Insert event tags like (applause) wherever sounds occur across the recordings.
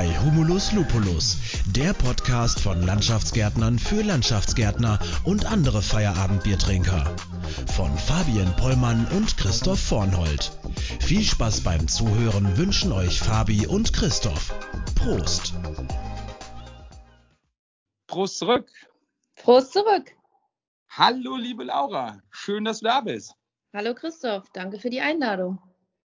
bei Humulus Lupulus, der Podcast von Landschaftsgärtnern für Landschaftsgärtner und andere Feierabendbiertrinker. Von Fabian Pollmann und Christoph Vornhold. Viel Spaß beim Zuhören wünschen euch Fabi und Christoph. Prost! Prost zurück! Prost zurück! Hallo, liebe Laura, schön, dass du da bist. Hallo Christoph, danke für die Einladung.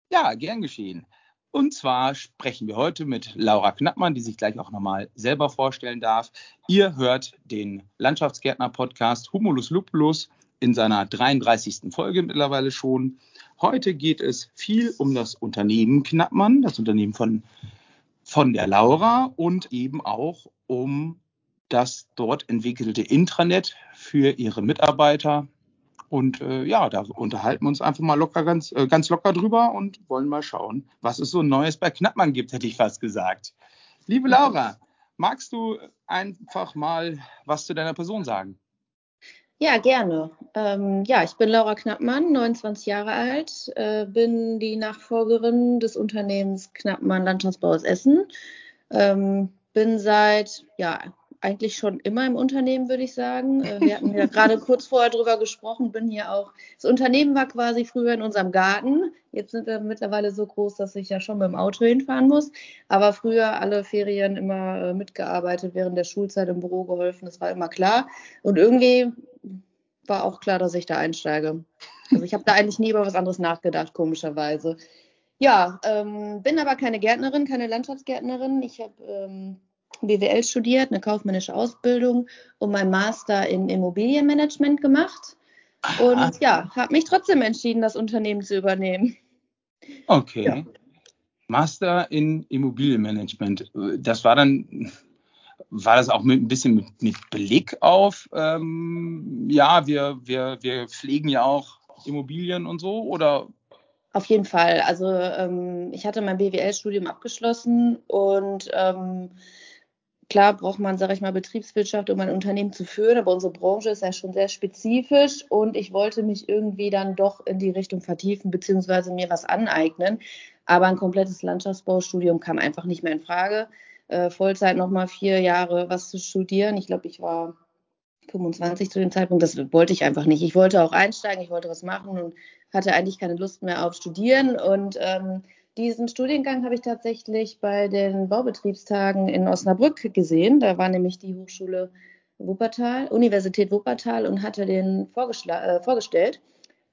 Ja, gern geschehen. Und zwar sprechen wir heute mit Laura Knappmann, die sich gleich auch nochmal selber vorstellen darf. Ihr hört den Landschaftsgärtner-Podcast Humulus Lupulus in seiner 33. Folge mittlerweile schon. Heute geht es viel um das Unternehmen Knappmann, das Unternehmen von, von der Laura und eben auch um das dort entwickelte Intranet für ihre Mitarbeiter, und äh, ja, da unterhalten wir uns einfach mal locker, ganz, äh, ganz locker drüber und wollen mal schauen, was es so Neues bei Knappmann gibt, hätte ich fast gesagt. Liebe Laura, magst du einfach mal was zu deiner Person sagen? Ja, gerne. Ähm, ja, ich bin Laura Knappmann, 29 Jahre alt, äh, bin die Nachfolgerin des Unternehmens Knappmann Landschaftsbau aus Essen. Ähm, bin seit ja, eigentlich schon immer im Unternehmen, würde ich sagen. Äh, (laughs) wir hatten ja gerade kurz vorher drüber gesprochen, bin hier auch. Das Unternehmen war quasi früher in unserem Garten. Jetzt sind wir mittlerweile so groß, dass ich ja schon mit dem Auto hinfahren muss. Aber früher alle Ferien immer äh, mitgearbeitet, während der Schulzeit im Büro geholfen. Das war immer klar. Und irgendwie war auch klar, dass ich da einsteige. Also ich habe da eigentlich nie über was anderes nachgedacht, komischerweise. Ja, ähm, bin aber keine Gärtnerin, keine Landschaftsgärtnerin. Ich habe ähm, BWL studiert, eine kaufmännische Ausbildung und mein Master in Immobilienmanagement gemacht. Und Aha. ja, habe mich trotzdem entschieden, das Unternehmen zu übernehmen. Okay. Ja. Master in Immobilienmanagement. Das war dann, war das auch mit ein bisschen mit, mit Blick auf, ähm, ja, wir, wir, wir pflegen ja auch Immobilien und so oder? Auf jeden Fall. Also ähm, ich hatte mein BWL-Studium abgeschlossen und ähm, Klar braucht man, sage ich mal, Betriebswirtschaft, um ein Unternehmen zu führen, aber unsere Branche ist ja schon sehr spezifisch und ich wollte mich irgendwie dann doch in die Richtung vertiefen beziehungsweise mir was aneignen. Aber ein komplettes Landschaftsbaustudium kam einfach nicht mehr in Frage. Äh, Vollzeit nochmal vier Jahre was zu studieren. Ich glaube, ich war 25 zu dem Zeitpunkt. Das wollte ich einfach nicht. Ich wollte auch einsteigen, ich wollte was machen und hatte eigentlich keine Lust mehr auf Studieren und ähm, diesen Studiengang habe ich tatsächlich bei den Baubetriebstagen in Osnabrück gesehen. Da war nämlich die Hochschule Wuppertal, Universität Wuppertal und hatte den äh, vorgestellt.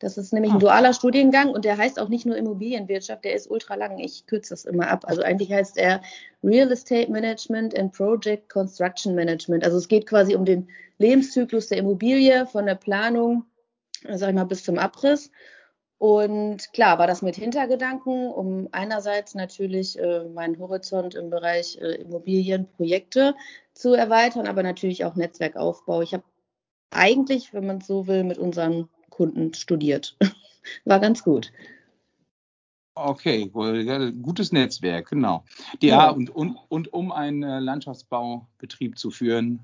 Das ist nämlich ein ah. dualer Studiengang und der heißt auch nicht nur Immobilienwirtschaft, der ist ultra lang. Ich kürze das immer ab. Also eigentlich heißt er Real Estate Management and Project Construction Management. Also es geht quasi um den Lebenszyklus der Immobilie von der Planung, sag ich mal, bis zum Abriss. Und klar war das mit Hintergedanken, um einerseits natürlich äh, meinen Horizont im Bereich äh, Immobilienprojekte zu erweitern, aber natürlich auch Netzwerkaufbau. Ich habe eigentlich, wenn man es so will, mit unseren Kunden studiert. (laughs) war ganz gut. Okay, gutes Netzwerk, genau. Ja, ja. Und, und, und um einen äh, Landschaftsbaubetrieb zu führen,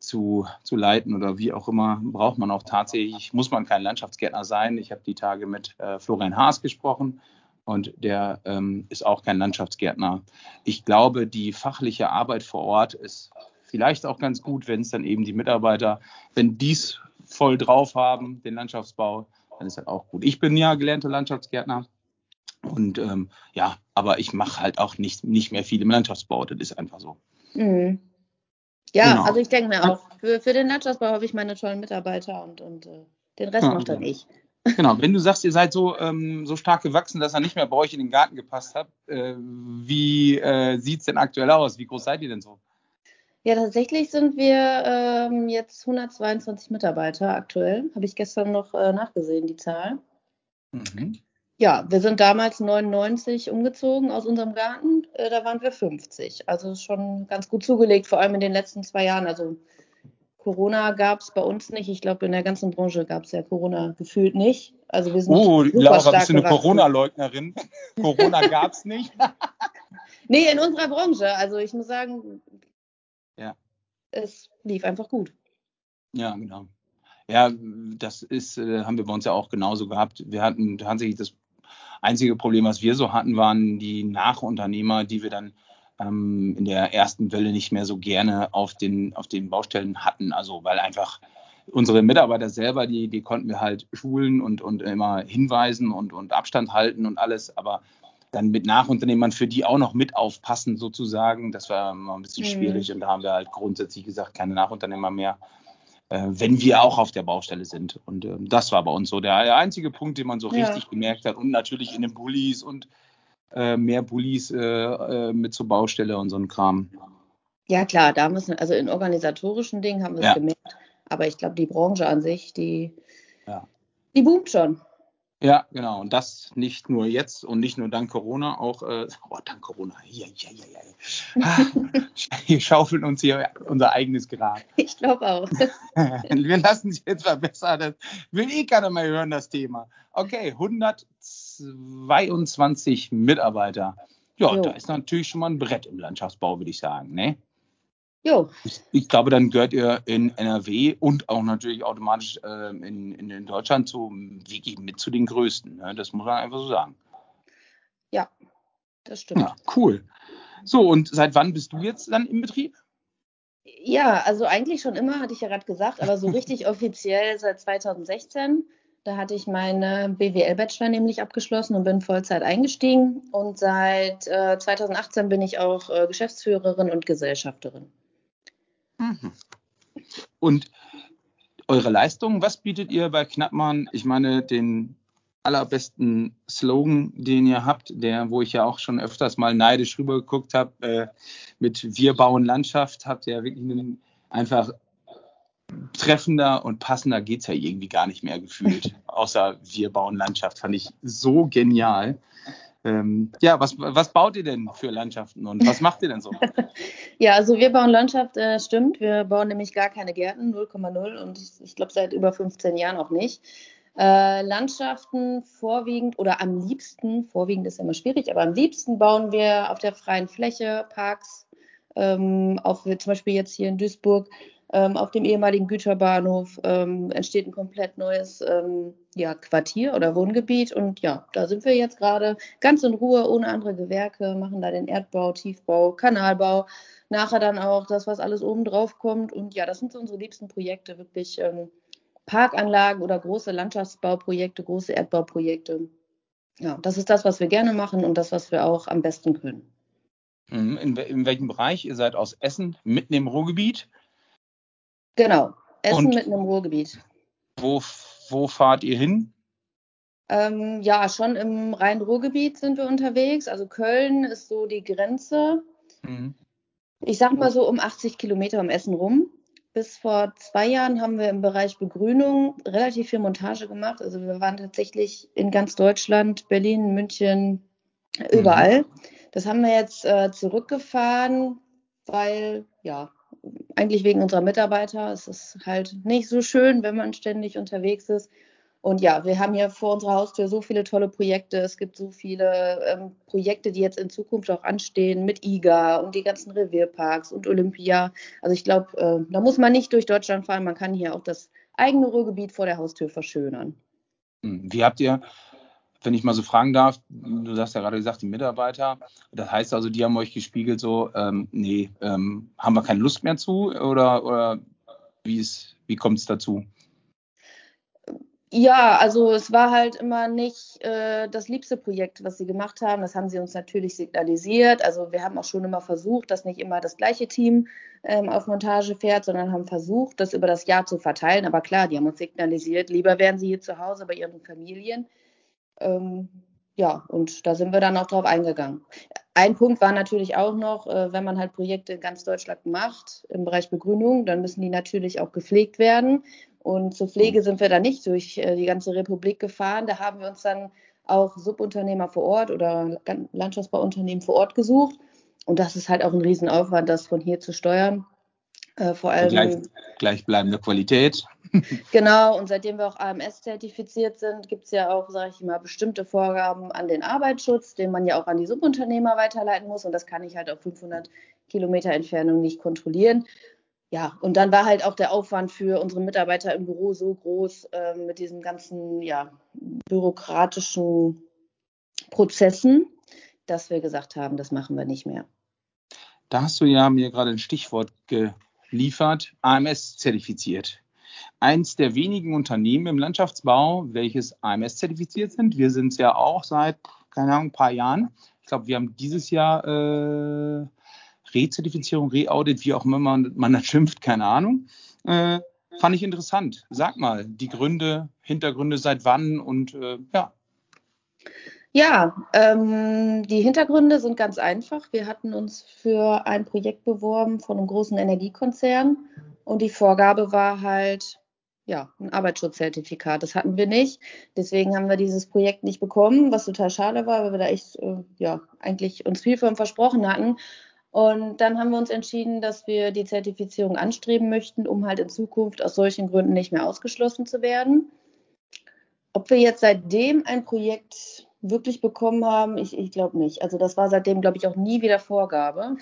zu, zu leiten oder wie auch immer, braucht man auch tatsächlich, muss man kein Landschaftsgärtner sein. Ich habe die Tage mit äh, Florian Haas gesprochen und der ähm, ist auch kein Landschaftsgärtner. Ich glaube, die fachliche Arbeit vor Ort ist vielleicht auch ganz gut, wenn es dann eben die Mitarbeiter, wenn dies voll drauf haben, den Landschaftsbau, dann ist das auch gut. Ich bin ja gelernter Landschaftsgärtner und ähm, ja, aber ich mache halt auch nicht, nicht mehr viel im Landschaftsbau, das ist einfach so. Mhm. Ja, genau. also ich denke mir auch, für, für den Landschaftsbau habe ich meine tollen Mitarbeiter und, und äh, den Rest ja, macht dann ich. (laughs) Genau, wenn du sagst, ihr seid so, ähm, so stark gewachsen, dass er nicht mehr bei euch in den Garten gepasst hat, äh, wie äh, sieht es denn aktuell aus? Wie groß seid ihr denn so? Ja, tatsächlich sind wir ähm, jetzt 122 Mitarbeiter aktuell. Habe ich gestern noch äh, nachgesehen, die Zahl. Mhm. Ja, wir sind damals 99 umgezogen aus unserem Garten. Äh, da waren wir 50. Also schon ganz gut zugelegt, vor allem in den letzten zwei Jahren. Also Corona gab es bei uns nicht. Ich glaube, in der ganzen Branche gab es ja Corona gefühlt nicht. Also wir sind oh, Laura, bist du eine Corona-Leugnerin? (laughs) Corona gab es nicht? (laughs) nee, in unserer Branche. Also ich muss sagen, ja. es lief einfach gut. Ja, genau. Ja, das ist, äh, haben wir bei uns ja auch genauso gehabt. Wir hatten tatsächlich das einzige Problem, was wir so hatten, waren die Nachunternehmer, die wir dann ähm, in der ersten Welle nicht mehr so gerne auf den, auf den Baustellen hatten. Also weil einfach unsere Mitarbeiter selber, die, die konnten wir halt schulen und, und immer hinweisen und, und Abstand halten und alles, aber dann mit Nachunternehmern für die auch noch mit aufpassen sozusagen, das war immer ein bisschen mhm. schwierig und da haben wir halt grundsätzlich gesagt, keine Nachunternehmer mehr, wenn wir auch auf der Baustelle sind. Und äh, das war bei uns so der, der, einzige Punkt, den man so ja. richtig gemerkt hat und natürlich in den Bullies und äh, mehr Bullies äh, äh, mit zur Baustelle und so ein Kram. Ja klar, da müssen, also in organisatorischen Dingen haben wir es ja. gemerkt, aber ich glaube, die Branche an sich, die, ja. die boomt schon. Ja, genau. Und das nicht nur jetzt und nicht nur dank Corona, auch äh, oh, dank Corona. Ja, ja, ja, ja. (laughs) Wir schaufeln uns hier unser eigenes Grab. Ich glaube auch. (laughs) Wir lassen es jetzt verbessern. Das will eh keiner mehr hören, das Thema. Okay, 122 Mitarbeiter. Ja, jo. da ist natürlich schon mal ein Brett im Landschaftsbau, würde ich sagen. Ne? Jo. Ich, ich, glaube, dann gehört ihr in NRW und auch natürlich automatisch äh, in, in, in, Deutschland so wirklich mit zu den größten. Ne? Das muss man einfach so sagen. Ja, das stimmt. Ja, cool. So, und seit wann bist du jetzt dann im Betrieb? Ja, also eigentlich schon immer, hatte ich ja gerade gesagt, aber so (laughs) richtig offiziell seit 2016. Da hatte ich meine BWL-Bachelor nämlich abgeschlossen und bin Vollzeit eingestiegen. Und seit äh, 2018 bin ich auch äh, Geschäftsführerin und Gesellschafterin. Mhm. Und eure Leistung, was bietet ihr bei Knappmann? Ich meine, den allerbesten Slogan, den ihr habt, der, wo ich ja auch schon öfters mal neidisch rübergeguckt habe, äh, mit Wir bauen Landschaft, habt ihr ja wirklich einen, einfach treffender und passender geht es ja irgendwie gar nicht mehr gefühlt. (laughs) Außer Wir bauen Landschaft, fand ich so genial. Ähm, ja, was, was baut ihr denn für Landschaften und was macht ihr denn so? (laughs) ja, also wir bauen Landschaft, äh, stimmt. Wir bauen nämlich gar keine Gärten, 0,0 und ich, ich glaube seit über 15 Jahren auch nicht. Äh, Landschaften vorwiegend oder am liebsten, vorwiegend ist ja immer schwierig, aber am liebsten bauen wir auf der freien Fläche Parks, ähm, auch zum Beispiel jetzt hier in Duisburg ähm, auf dem ehemaligen Güterbahnhof ähm, entsteht ein komplett neues ähm, ja, Quartier oder Wohngebiet. Und ja, da sind wir jetzt gerade ganz in Ruhe, ohne andere Gewerke, machen da den Erdbau, Tiefbau, Kanalbau. Nachher dann auch das, was alles oben drauf kommt. Und ja, das sind so unsere liebsten Projekte, wirklich ähm, Parkanlagen oder große Landschaftsbauprojekte, große Erdbauprojekte. Ja, das ist das, was wir gerne machen und das, was wir auch am besten können. Mhm. In, in welchem Bereich? Ihr seid aus Essen, mitten im Ruhrgebiet. Genau, Essen Und mitten im Ruhrgebiet. Wo, wo fahrt ihr hin? Ähm, ja, schon im Rhein-Ruhr-Gebiet sind wir unterwegs. Also Köln ist so die Grenze. Mhm. Ich sag mal so um 80 Kilometer um Essen rum. Bis vor zwei Jahren haben wir im Bereich Begrünung relativ viel Montage gemacht. Also wir waren tatsächlich in ganz Deutschland, Berlin, München, überall. Mhm. Das haben wir jetzt äh, zurückgefahren, weil ja, eigentlich wegen unserer Mitarbeiter. Es ist halt nicht so schön, wenn man ständig unterwegs ist. Und ja, wir haben hier vor unserer Haustür so viele tolle Projekte. Es gibt so viele ähm, Projekte, die jetzt in Zukunft auch anstehen mit IGA und die ganzen Revierparks und Olympia. Also ich glaube, äh, da muss man nicht durch Deutschland fahren. Man kann hier auch das eigene Ruhrgebiet vor der Haustür verschönern. Hm, wie habt ihr wenn ich mal so fragen darf, du hast ja gerade gesagt, die Mitarbeiter, das heißt also, die haben euch gespiegelt so, ähm, nee, ähm, haben wir keine Lust mehr zu oder, oder wie, wie kommt es dazu? Ja, also es war halt immer nicht äh, das liebste Projekt, was sie gemacht haben. Das haben sie uns natürlich signalisiert. Also wir haben auch schon immer versucht, dass nicht immer das gleiche Team ähm, auf Montage fährt, sondern haben versucht, das über das Jahr zu verteilen. Aber klar, die haben uns signalisiert, lieber wären sie hier zu Hause bei ihren Familien. Ähm, ja, und da sind wir dann auch drauf eingegangen. Ein Punkt war natürlich auch noch, äh, wenn man halt Projekte in ganz Deutschland macht im Bereich Begrünung, dann müssen die natürlich auch gepflegt werden. Und zur Pflege sind wir dann nicht durch äh, die ganze Republik gefahren. Da haben wir uns dann auch Subunternehmer vor Ort oder Landschaftsbauunternehmen vor Ort gesucht. Und das ist halt auch ein Riesenaufwand, das von hier zu steuern. Äh, vor allem. Gleich, gleichbleibende Qualität. (laughs) genau, und seitdem wir auch AMS-zertifiziert sind, gibt es ja auch, sage ich mal, bestimmte Vorgaben an den Arbeitsschutz, den man ja auch an die Subunternehmer weiterleiten muss. Und das kann ich halt auf 500 Kilometer Entfernung nicht kontrollieren. Ja, und dann war halt auch der Aufwand für unsere Mitarbeiter im Büro so groß äh, mit diesen ganzen ja, bürokratischen Prozessen, dass wir gesagt haben, das machen wir nicht mehr. da hast du ja mir gerade ein Stichwort geliefert, AMS zertifiziert. Eins der wenigen Unternehmen im Landschaftsbau, welches AMS zertifiziert sind. Wir sind es ja auch seit, keine Ahnung, ein paar Jahren. Ich glaube, wir haben dieses Jahr äh, Rezertifizierung, Reaudit, wie auch immer man, man das schimpft, keine Ahnung. Äh, fand ich interessant. Sag mal, die Gründe, Hintergründe, seit wann und äh, ja. Ja, ähm, die Hintergründe sind ganz einfach. Wir hatten uns für ein Projekt beworben von einem großen Energiekonzern und die Vorgabe war halt, ja, ein Arbeitsschutzzertifikat. Das hatten wir nicht. Deswegen haben wir dieses Projekt nicht bekommen, was total schade war, weil wir da echt, äh, ja, eigentlich uns viel von versprochen hatten. Und dann haben wir uns entschieden, dass wir die Zertifizierung anstreben möchten, um halt in Zukunft aus solchen Gründen nicht mehr ausgeschlossen zu werden. Ob wir jetzt seitdem ein Projekt wirklich bekommen haben, ich, ich glaube nicht. Also das war seitdem, glaube ich, auch nie wieder Vorgabe.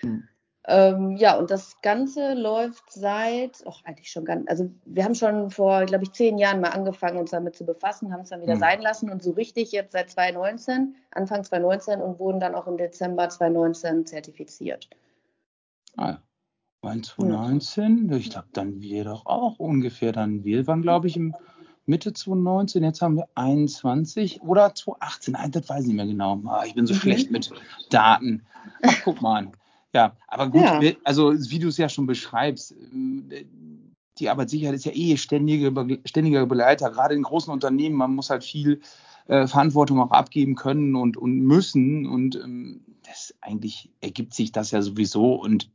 Hm. Ähm, ja, und das Ganze läuft seit, ach, eigentlich schon ganz, also wir haben schon vor, glaube ich, zehn Jahren mal angefangen, uns damit zu befassen, haben es dann wieder hm. sein lassen und so richtig jetzt seit 2019, Anfang 2019 und wurden dann auch im Dezember 2019 zertifiziert. Ah, 2019, ja. ich glaube, dann wir doch auch ungefähr, dann wir waren, glaube ich, im Mitte 2019, jetzt haben wir 21 oder 2018, nein, das weiß ich nicht mehr genau. Ah, ich bin so mhm. schlecht mit Daten. Ach, guck mal an. Ja, aber gut, ja. also wie du es ja schon beschreibst, äh, die Arbeitssicherheit ist ja eh ständige, ständiger Begleiter, gerade in großen Unternehmen, man muss halt viel äh, Verantwortung auch abgeben können und, und müssen und ähm, das eigentlich ergibt sich das ja sowieso und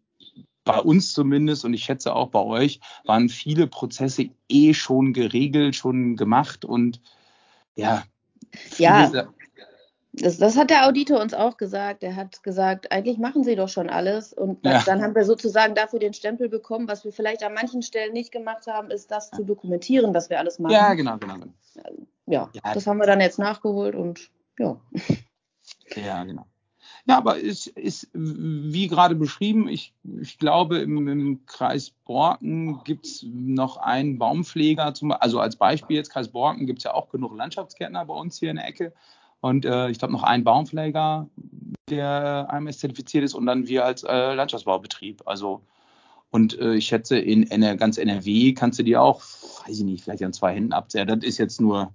bei uns zumindest und ich schätze auch bei euch, waren viele Prozesse eh schon geregelt, schon gemacht und ja. Ja. Das, das, hat der Auditor uns auch gesagt. Er hat gesagt, eigentlich machen Sie doch schon alles. Und dann, ja. dann, haben wir sozusagen dafür den Stempel bekommen. Was wir vielleicht an manchen Stellen nicht gemacht haben, ist das zu dokumentieren, dass wir alles machen. Ja, genau, genau. genau. Ja, ja, das haben wir dann jetzt nachgeholt und ja. Ja, genau. Ja, aber es ist, wie gerade beschrieben, ich, ich glaube, im, im Kreis Borken gibt es noch einen Baumpfleger, zum, also als Beispiel jetzt Kreis Borken gibt es ja auch genug Landschaftsgärtner bei uns hier in der Ecke. Und äh, ich glaube noch einen Baumpfleger, der AMS zertifiziert ist und dann wir als äh, Landschaftsbaubetrieb. Also und äh, ich schätze, in, in ganz NRW kannst du dir auch, weiß ich nicht, vielleicht an zwei Händen abzählen. Das ist jetzt nur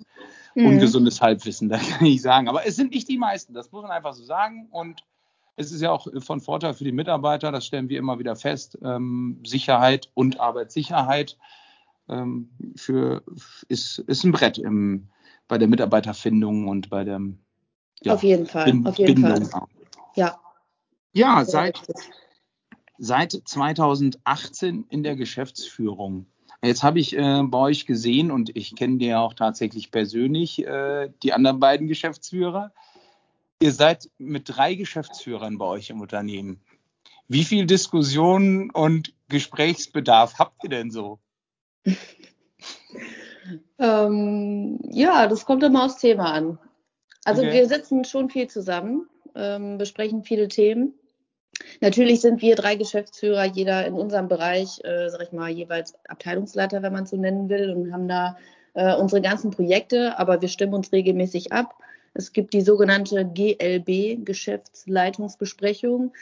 mhm. ungesundes Halbwissen, (laughs) da kann ich sagen. Aber es sind nicht die meisten, das muss man einfach so sagen. Und es ist ja auch von Vorteil für die Mitarbeiter, das stellen wir immer wieder fest. Ähm, Sicherheit und Arbeitssicherheit ähm, für, ist, ist ein Brett im, bei der Mitarbeiterfindung und bei der ja, auf jeden Fall, Bin auf jeden Bindung. Fall. Ja. Ja, seit, seit 2018 in der Geschäftsführung. Jetzt habe ich äh, bei euch gesehen und ich kenne dir auch tatsächlich persönlich äh, die anderen beiden Geschäftsführer. Ihr seid mit drei Geschäftsführern bei euch im Unternehmen. Wie viel Diskussion und Gesprächsbedarf habt ihr denn so? (laughs) ähm, ja, das kommt immer aufs Thema an. Also okay. wir sitzen schon viel zusammen, ähm, besprechen viele Themen. Natürlich sind wir drei Geschäftsführer, jeder in unserem Bereich, äh, sag ich mal, jeweils Abteilungsleiter, wenn man so nennen will, und haben da äh, unsere ganzen Projekte, aber wir stimmen uns regelmäßig ab. Es gibt die sogenannte GLB, Geschäftsleitungsbesprechung,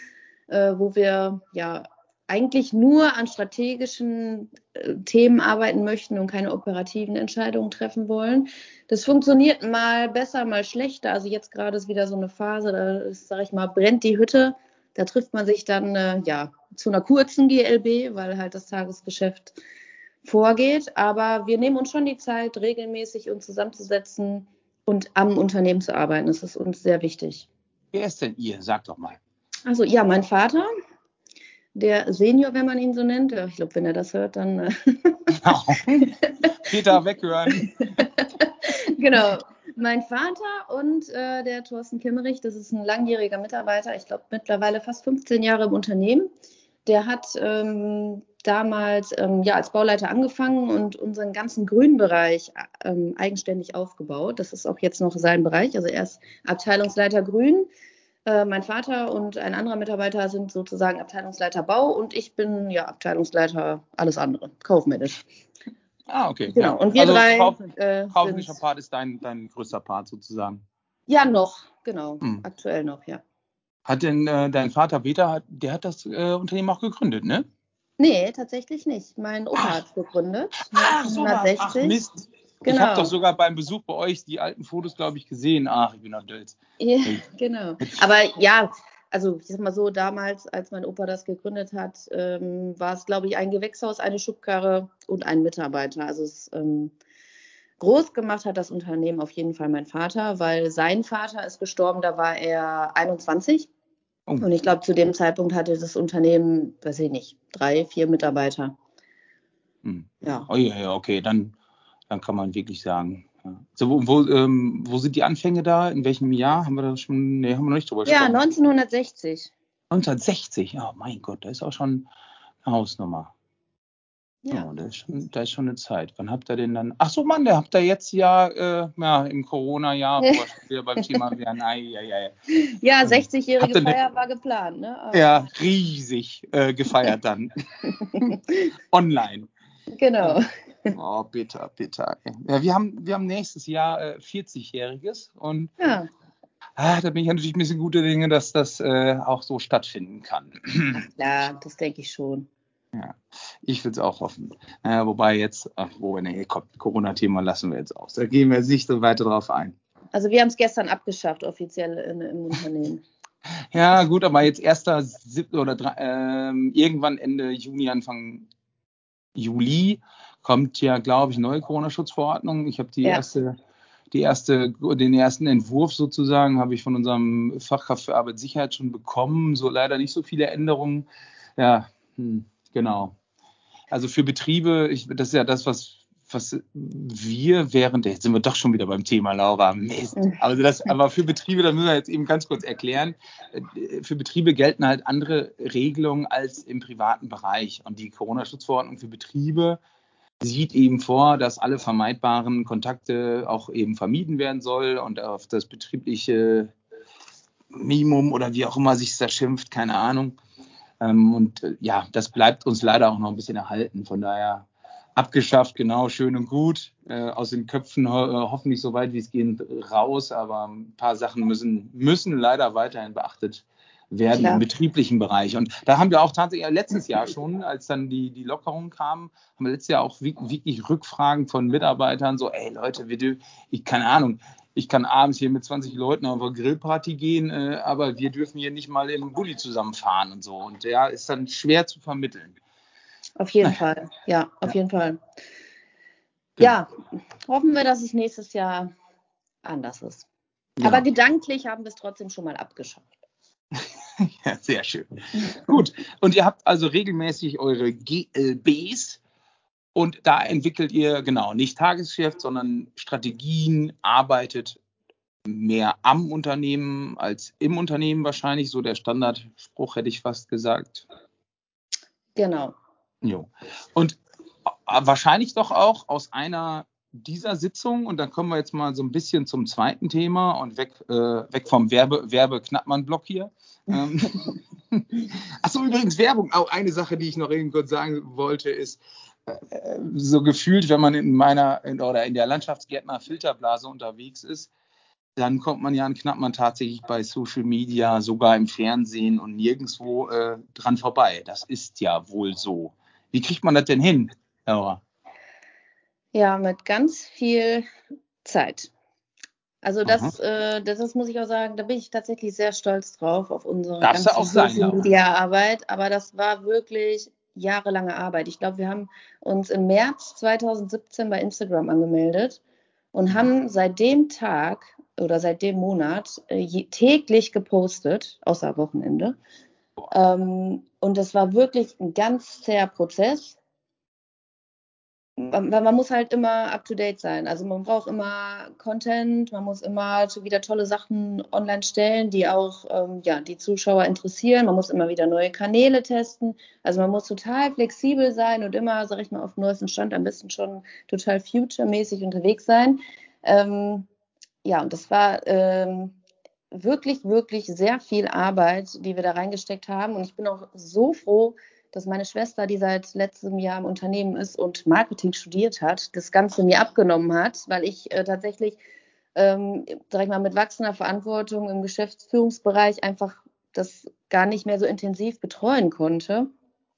äh, wo wir ja eigentlich nur an strategischen äh, Themen arbeiten möchten und keine operativen Entscheidungen treffen wollen. Das funktioniert mal besser, mal schlechter. Also jetzt gerade ist wieder so eine Phase, da ist, sag ich mal, brennt die Hütte. Da trifft man sich dann äh, ja zu einer kurzen GLB, weil halt das Tagesgeschäft vorgeht. Aber wir nehmen uns schon die Zeit, regelmäßig uns zusammenzusetzen und am Unternehmen zu arbeiten. Das ist uns sehr wichtig. Wer ist denn ihr? Sag doch mal. Also ja, mein Vater, der Senior, wenn man ihn so nennt. Ich glaube, wenn er das hört, dann. Äh. (laughs) Peter, weghören. (laughs) genau. Mein Vater und äh, der Thorsten Kimmerich, das ist ein langjähriger Mitarbeiter, ich glaube mittlerweile fast 15 Jahre im Unternehmen. Der hat ähm, damals ähm, ja, als Bauleiter angefangen und unseren ganzen Grünbereich ähm, eigenständig aufgebaut. Das ist auch jetzt noch sein Bereich. Also er ist Abteilungsleiter Grün. Äh, mein Vater und ein anderer Mitarbeiter sind sozusagen Abteilungsleiter Bau und ich bin ja Abteilungsleiter alles andere, kaufmännisch. Ah, okay. Genau. Ja. Und wir also, drei. Kauf, äh, kaufmännischer Part ist dein, dein größter Part sozusagen. Ja, noch, genau. Hm. Aktuell noch, ja. Hat denn äh, dein Vater Peter, der hat das äh, Unternehmen auch gegründet, ne? Nee, tatsächlich nicht. Mein Opa hat es gegründet. Ach, so was. 1960. Ach, Mist. Genau. Ich habe doch sogar beim Besuch bei euch die alten Fotos, glaube ich, gesehen. Ach, ich bin noch Dölz. Ja, genau. Aber ja, also ich sag mal so, damals, als mein Opa das gegründet hat, ähm, war es, glaube ich, ein Gewächshaus, eine Schubkarre und ein Mitarbeiter. Also es ähm, groß gemacht hat das Unternehmen auf jeden Fall mein Vater, weil sein Vater ist gestorben, da war er 21. Oh. Und ich glaube, zu dem Zeitpunkt hatte das Unternehmen, weiß ich nicht, drei, vier Mitarbeiter. Hm. Ja. Oh ja, ja, okay, dann, dann kann man wirklich sagen. Ja. So, wo, ähm, wo sind die Anfänge da? In welchem Jahr? Haben wir da schon, nee, haben wir noch nicht drüber Ja, gesprochen. 1960. 1960, oh mein Gott, da ist auch schon eine Hausnummer. Ja, Ja. da, ist schon, da ist schon eine Zeit. Wann habt ihr denn dann? Ach so, Mann, der habt ihr jetzt ja, äh, ja im Corona-Jahr, wo wir schon wieder beim (laughs) Thema wären. Ei, ei, ei. Ja, Habt 60-jährige ihr ne- Feier war geplant, ne? Aber- Ja, riesig äh, gefeiert dann. (laughs) Online. Genau. (laughs) Oh, bitter, bitter. Ja, wir haben, wir haben nächstes Jahr äh, 40-Jähriges und Ja, ah, da bin ich natürlich ein bisschen guter Dinge, dass das äh, auch so stattfinden kann. (clears throat) ja, das denke ich schon. Ich will es auch hoffen. Äh, wobei jetzt, ach, wo, nee, komm, Corona-Thema lassen wir jetzt aus. Da gehen wir nicht so weiter drauf ein. Also wir haben es gestern abgeschafft, offiziell in, im Unternehmen. Ja, gut, aber jetzt erster, siebter oder drei, ähm, irgendwann Ende Juni, Anfang Juli kommt ja, glaube ich, neue Corona-Schutzverordnung. Ich habe die Ja. erste, die erste, den ersten Entwurf sozusagen habe ich von unserem Fachkraft für Arbeitssicherheit schon bekommen. So leider nicht so viele Änderungen. Ja, hm, genau. Also für Betriebe, ich, das ist ja das, was was wir während, jetzt sind wir doch schon wieder beim Thema, Laura, Mist. Also das, aber für Betriebe, da müssen wir jetzt eben ganz kurz erklären, für Betriebe gelten halt andere Regelungen als im privaten Bereich. Und die Corona-Schutzverordnung für Betriebe sieht eben vor, dass alle vermeidbaren Kontakte auch eben vermieden werden soll und auf das betriebliche Minimum oder wie auch immer sich das schimpft, keine Ahnung. Ähm, und äh, ja, das bleibt uns leider auch noch ein bisschen erhalten. Von daher abgeschafft, genau, schön und gut. Äh, aus den Köpfen ho äh, hoffentlich so weit wie es geht raus, aber ein paar Sachen müssen, müssen leider weiterhin beachtet werden Klar. im betrieblichen Bereich. Und da haben wir auch tatsächlich letztes Jahr schon, als dann die, die Lockerungen kamen, haben wir letztes Jahr auch wi- wirklich Rückfragen von Mitarbeitern, so, ey Leute, wir, ich keine Ahnung, ich kann abends hier mit 20 Leuten auf eine Grillparty gehen, äh, aber wir dürfen hier nicht mal im Bulli zusammenfahren und so. Und der ist dann schwer zu vermitteln. Auf jeden Fall. Ja, auf jeden Fall. Genau. Ja, hoffen wir, dass es nächstes Jahr anders ist. Ja. Aber gedanklich haben wir es trotzdem schon mal abgeschafft. (laughs) Ja, sehr schön. Gut. Und ihr habt also regelmäßig eure GLBs und da entwickelt ihr genau nicht Tagesgeschäft, sondern Strategien, arbeitet mehr am Unternehmen als im Unternehmen wahrscheinlich. So der Standardspruch hätte ich fast gesagt. Genau. Jo. Und äh, wahrscheinlich doch auch aus einer dieser Sitzung, und dann kommen wir jetzt mal so ein bisschen zum zweiten Thema und weg, äh, weg vom Werbe, Werbe-Knappmann-Block hier. Ähm, (laughs) Achso, übrigens Werbung. Auch eine Sache, die ich noch eben kurz sagen wollte, ist, äh, so gefühlt, wenn man in meiner in, oder in der Landschaftsgärtner Filterblase unterwegs ist, dann kommt man ja an Knappmann tatsächlich bei Social Media, sogar im Fernsehen und nirgendwo äh, dran vorbei. Das ist ja wohl so. Wie kriegt man das denn hin, Laura? Ja, mit ganz viel Zeit. Also das, äh, das, das muss ich auch sagen, da bin ich tatsächlich sehr stolz drauf, auf unsere Darfst ganze auch sein, Social. Media Arbeit. Aber das war wirklich jahrelange Arbeit. Ich glaube, wir haben uns im März 2017 bei Instagram angemeldet und haben seit dem Tag oder seit dem Monat äh, täglich gepostet, außer Wochenende. Ähm, und das war wirklich ein ganz zäher Prozess. Man, man muss halt immer up to date sein. Also man braucht immer Content, man muss immer wieder tolle Sachen online stellen, die auch ähm, ja, die Zuschauer interessieren. Man muss immer wieder neue Kanäle testen. Also man muss total flexibel sein und immer, sag ich mal, auf dem neuesten Stand, am besten schon total future-mäßig unterwegs sein. Ähm, ja, und das war ähm, wirklich, wirklich sehr viel Arbeit, die wir da reingesteckt haben. Und ich bin auch so froh, dass meine Schwester, die seit letztem Jahr im Unternehmen ist und Marketing studiert hat, das Ganze mir abgenommen hat, weil ich äh, tatsächlich, ähm, sag ich mal, mit wachsender Verantwortung im Geschäftsführungsbereich einfach das gar nicht mehr so intensiv betreuen konnte.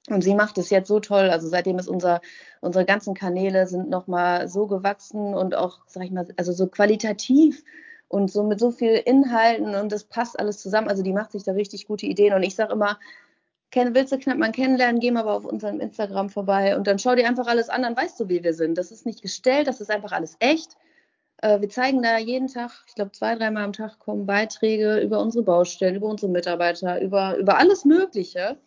Und sie macht es jetzt so toll. Also seitdem ist unser, unsere ganzen Kanäle sind nochmal so gewachsen und auch, sag ich mal, also so qualitativ und so mit so viel Inhalten und das passt alles zusammen. Also die macht sich da richtig gute Ideen. Und ich sage immer, kenn, willst du knapp mal kennenlernen, geh mal auf unserem Instagram vorbei und dann schau dir einfach alles an, dann weißt du, wie wir sind. Das ist nicht gestellt, das ist einfach alles echt. Äh, wir zeigen da jeden Tag, ich glaube zwei, dreimal am Tag kommen Beiträge über unsere Baustellen, über unsere Mitarbeiter, über, über alles Mögliche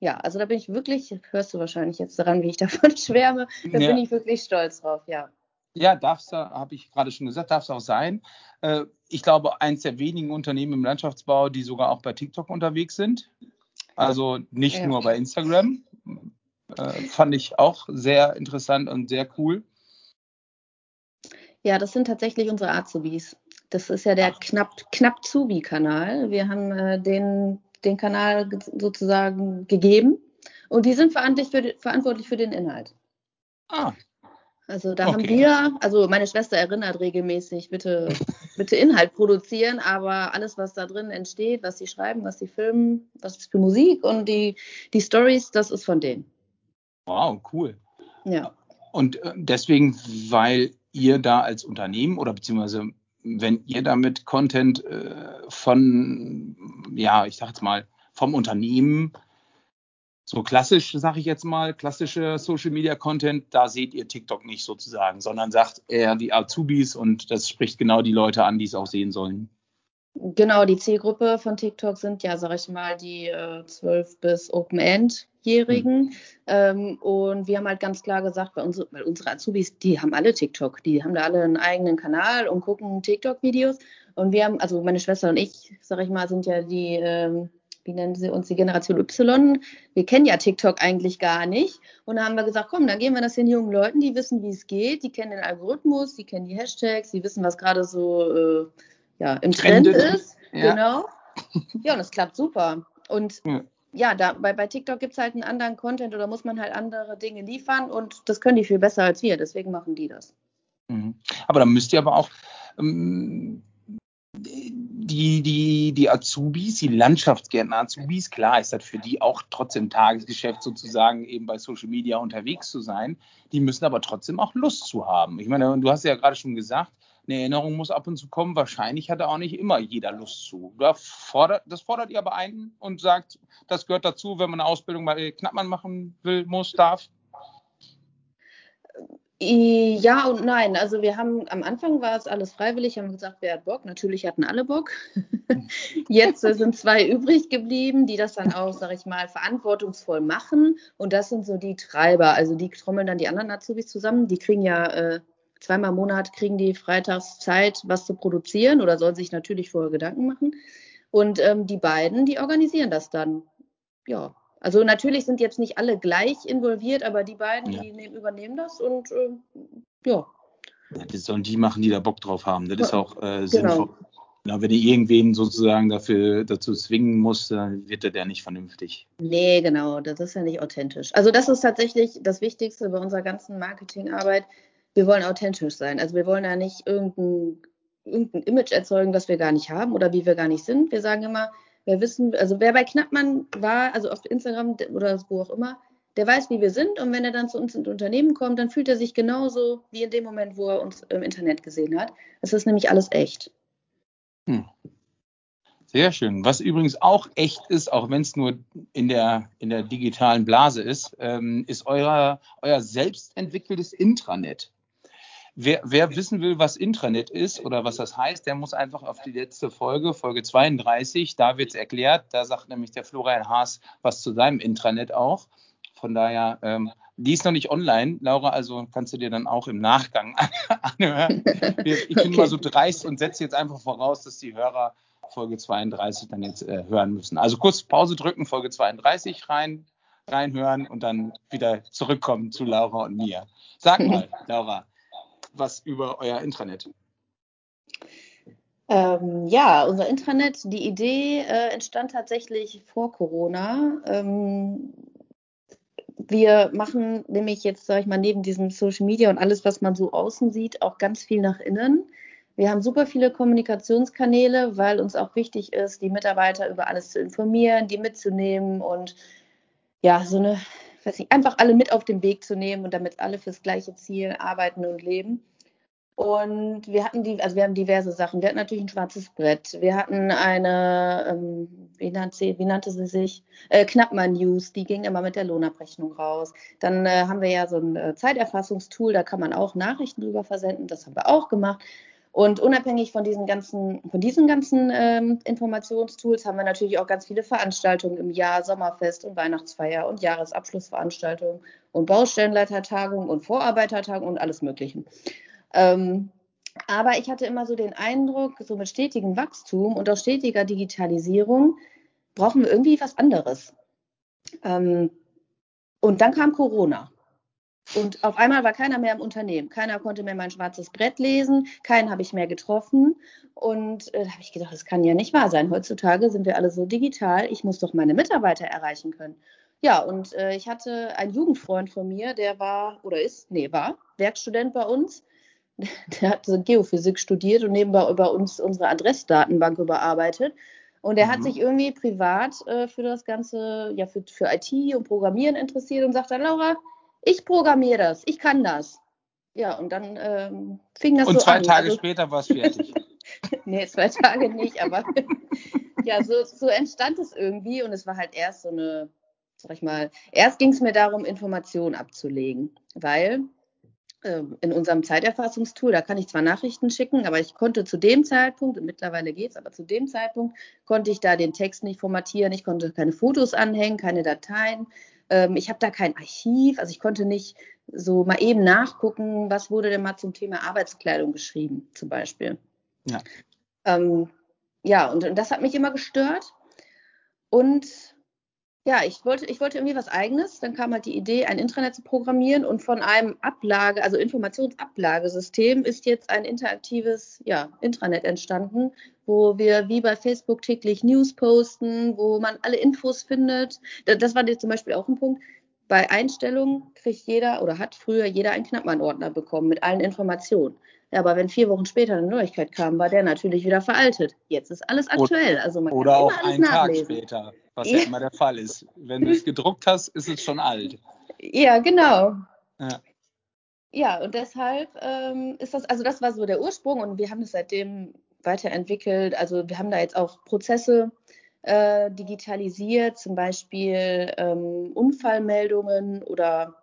ja, also da bin ich wirklich, hörst du wahrscheinlich jetzt daran, wie ich (laughs) davon schwärme, da ja. bin ich wirklich stolz drauf, ja. Ja, darf es, habe ich gerade schon gesagt, darf es auch sein. Äh, ich glaube, eins der wenigen Unternehmen im Landschaftsbau, die sogar auch bei TikTok unterwegs sind. Also nicht ja. nur bei Instagram. Äh, fand ich auch sehr interessant und sehr cool. Ja, das sind tatsächlich unsere Azubis. Das ist ja der Knapp, Knapp-Zubi-Kanal. Wir haben äh, den den Kanal sozusagen gegeben und die sind verantwortlich für, verantwortlich für den Inhalt. Ah. Also da okay. haben wir, also meine Schwester erinnert regelmäßig, bitte, (laughs) bitte Inhalt produzieren, aber alles, was da drin entsteht, was sie schreiben, was sie filmen, was für Musik und die, die Stories, das ist von denen. Wow, cool. Ja. Und äh, deswegen, weil ihr da als Unternehmen oder beziehungsweise wenn ihr damit Content äh, von, ja, ich sag jetzt mal, vom Unternehmen, so klassisch, sag ich jetzt mal, klassische Social Media Content, da seht ihr TikTok nicht sozusagen, sondern sagt eher die Azubis und das spricht genau die Leute an, die es auch sehen sollen. Genau, die Zielgruppe von TikTok sind ja, sag ich mal, die äh, 12 bis Open End Jährigen. Mhm. Ähm, und wir haben halt ganz klar gesagt, bei uns, weil unsere Azubis, die haben alle TikTok, die haben da alle einen eigenen Kanal und gucken TikTok-Videos. Und wir haben, also meine Schwester und ich, sag ich mal, sind ja die, ähm, wie nennen sie uns, die Generation Y. Wir kennen ja TikTok eigentlich gar nicht. Und da haben wir gesagt, komm, dann geben wir das den jungen Leuten, die wissen, wie es geht, die kennen den Algorithmus, die kennen die Hashtags, die wissen, was gerade so äh, ja, im Trend Trendet. ist. Ja. Genau. Ja, und es klappt super. Und ja ja, da, bei, bei TikTok gibt es halt einen anderen Content oder muss man halt andere Dinge liefern und das können die viel besser als wir, deswegen machen die das. Mhm. Aber dann müsst ihr aber auch ähm, die, die, die Azubis, die Landschaftsgärtner Azubis, klar ist das für die auch trotzdem Tagesgeschäft sozusagen eben bei Social Media unterwegs zu sein. Die müssen aber trotzdem auch Lust zu haben. Ich meine, du hast ja gerade schon gesagt, eine Erinnerung muss ab und zu kommen. Wahrscheinlich hat da auch nicht immer jeder Lust zu. Das fordert, das fordert ihr aber ein und sagt, das gehört dazu, wenn man eine Ausbildung bei Knappmann machen will, muss, darf? Ja und nein. Also wir haben am Anfang war es alles freiwillig, haben gesagt, wer hat Bock? Natürlich hatten alle Bock. (laughs) Jetzt sind zwei übrig geblieben, die das dann auch, sag ich mal, verantwortungsvoll machen. Und das sind so die Treiber. Also die trommeln dann die anderen Azubis zusammen. Die kriegen ja äh, zweimal im Monat kriegen die freitags Zeit, was zu produzieren oder sollen sich natürlich vorher Gedanken machen. Und ähm, die beiden, die organisieren das dann. Ja, also natürlich sind jetzt nicht alle gleich involviert, aber die beiden, ja. die nehmen, übernehmen das und äh, ja. ja. Das sollen die machen, die da Bock drauf haben. Das ist auch äh, genau. sinnvoll. Genau, wenn du irgendwen sozusagen dafür dazu zwingen musst, dann wird der nicht vernünftig. Nee, genau, das ist ja nicht authentisch. Also das ist tatsächlich das Wichtigste bei unserer ganzen Marketingarbeit wir wollen authentisch sein. Also wir wollen ja nicht irgendein, irgendein Image erzeugen, was wir gar nicht haben oder wie wir gar nicht sind. Wir sagen immer, wer wissen, also wer bei Knappmann war, also auf Instagram oder wo auch immer, der weiß, wie wir sind und wenn er dann zu uns ins Unternehmen kommt, dann fühlt er sich genauso wie in dem Moment, wo er uns im Internet gesehen hat. Es ist nämlich alles echt. Hm. Sehr schön. Was übrigens auch echt ist, auch wenn es nur in der, in der digitalen Blase ist, ähm, ist euer, euer selbstentwickeltes Intranet. Wer, wer, wissen will, was Intranet ist oder was das heißt, der muss einfach auf die letzte Folge, Folge 32, da wird es erklärt. Da sagt nämlich der Florian Haas was zu seinem Intranet auch. Von daher, ähm, die ist noch nicht online, Laura, also kannst du dir dann auch im Nachgang (laughs) anhören. Ich bin okay. mal so dreist und setze jetzt einfach voraus, dass die Hörer Folge 32 dann jetzt äh, hören müssen. Also kurz Pause drücken, Folge 32 rein, reinhören und dann wieder zurückkommen zu Laura und mir. Sag mal, (laughs) Laura, was über euer Intranet? Ähm, ja, unser Intranet, die Idee äh, entstand tatsächlich vor Corona. Ähm, wir machen nämlich jetzt, sage ich mal, neben diesem Social Media und alles, was man so außen sieht, auch ganz viel nach innen. Wir haben super viele Kommunikationskanäle, weil uns auch wichtig ist, die Mitarbeiter über alles zu informieren, die mitzunehmen und ja, so eine, weiß nicht, einfach alle mit auf den Weg zu nehmen und damit alle fürs gleiche Ziel arbeiten und leben. Und wir hatten die, also wir haben diverse Sachen. Wir hatten natürlich ein schwarzes Brett. Wir hatten eine, ähm, wie, nannte sie, wie nannte sie sich? Äh, Knappmann News, die ging immer mit der Lohnabrechnung raus. Dann äh, haben wir ja so ein äh, Zeiterfassungstool, da kann man auch Nachrichten drüber versenden. Das haben wir auch gemacht. Und unabhängig von diesen ganzen, von diesen ganzen ähm, Informationstools haben wir natürlich auch ganz viele Veranstaltungen im Jahr, Sommerfest und Weihnachtsfeier und Jahresabschlussveranstaltungen und Baustellenleitertagungen und Vorarbeitertagungen und alles Mögliche. Ähm, aber ich hatte immer so den Eindruck, so mit stetigem Wachstum und auch stetiger Digitalisierung brauchen wir irgendwie was anderes. Ähm, und dann kam Corona. Und auf einmal war keiner mehr im Unternehmen. Keiner konnte mehr mein schwarzes Brett lesen. Keinen habe ich mehr getroffen. Und äh, da habe ich gedacht, das kann ja nicht wahr sein. Heutzutage sind wir alle so digital. Ich muss doch meine Mitarbeiter erreichen können. Ja, und äh, ich hatte einen Jugendfreund von mir, der war oder ist, nee, war Werkstudent bei uns (laughs) der hat Geophysik studiert und nebenbei über uns unsere Adressdatenbank überarbeitet. Und er mhm. hat sich irgendwie privat äh, für das Ganze, ja, für, für IT und Programmieren interessiert und sagt dann, Laura, ich programmiere das, ich kann das. Ja, und dann ähm, fing das und so zwei an. Tage also, später war es fertig. (laughs) nee, zwei Tage nicht, aber (laughs) ja, so, so entstand es irgendwie und es war halt erst so eine, sag ich mal, erst ging es mir darum, Informationen abzulegen, weil ähm, in unserem Zeiterfassungstool, da kann ich zwar Nachrichten schicken, aber ich konnte zu dem Zeitpunkt, mittlerweile geht es, aber zu dem Zeitpunkt konnte ich da den Text nicht formatieren, ich konnte keine Fotos anhängen, keine Dateien, ähm, ich habe da kein Archiv, also ich konnte nicht so mal eben nachgucken, was wurde denn mal zum Thema Arbeitskleidung geschrieben, zum Beispiel. Ja. Ähm, ja, und, und das hat mich immer gestört. Und ja, ich wollte, ich wollte irgendwie was Eigenes. Dann kam halt die Idee, ein Intranet zu programmieren und von einem Ablage, also Informationsablagesystem ist jetzt ein interaktives ja, Intranet entstanden, wo wir wie bei Facebook täglich News posten, wo man alle Infos findet. Das war jetzt zum Beispiel auch ein Punkt. Bei Einstellungen kriegt jeder oder hat früher jeder einen Knappmann-Ordner bekommen mit allen Informationen. Ja, aber wenn vier Wochen später eine Neuigkeit kam, war der natürlich wieder veraltet. Jetzt ist alles aktuell. Also man oder kann auch immer alles einen nachlesen. Tag später, was ja. ja immer der Fall ist. Wenn du es (laughs) gedruckt hast, ist es schon alt. Ja, genau. Ja, ja und deshalb ähm, ist das, also das war so der Ursprung und wir haben es seitdem weiterentwickelt. Also wir haben da jetzt auch Prozesse äh, digitalisiert, zum Beispiel ähm, Unfallmeldungen oder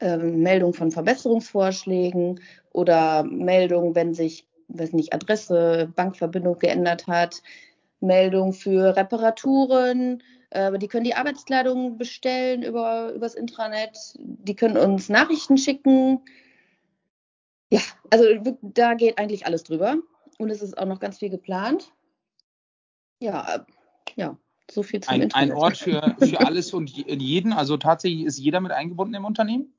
ähm, Meldung von Verbesserungsvorschlägen oder Meldung, wenn sich, weiß nicht, Adresse, Bankverbindung geändert hat, Meldung für Reparaturen. Äh, die können die Arbeitskleidung bestellen über übers Intranet. Die können uns Nachrichten schicken. Ja, also da geht eigentlich alles drüber. Und es ist auch noch ganz viel geplant. Ja, ja. So viel zum ein, Internet. Ein Ort für, für (laughs) alles und jeden, also tatsächlich ist jeder mit eingebunden im Unternehmen?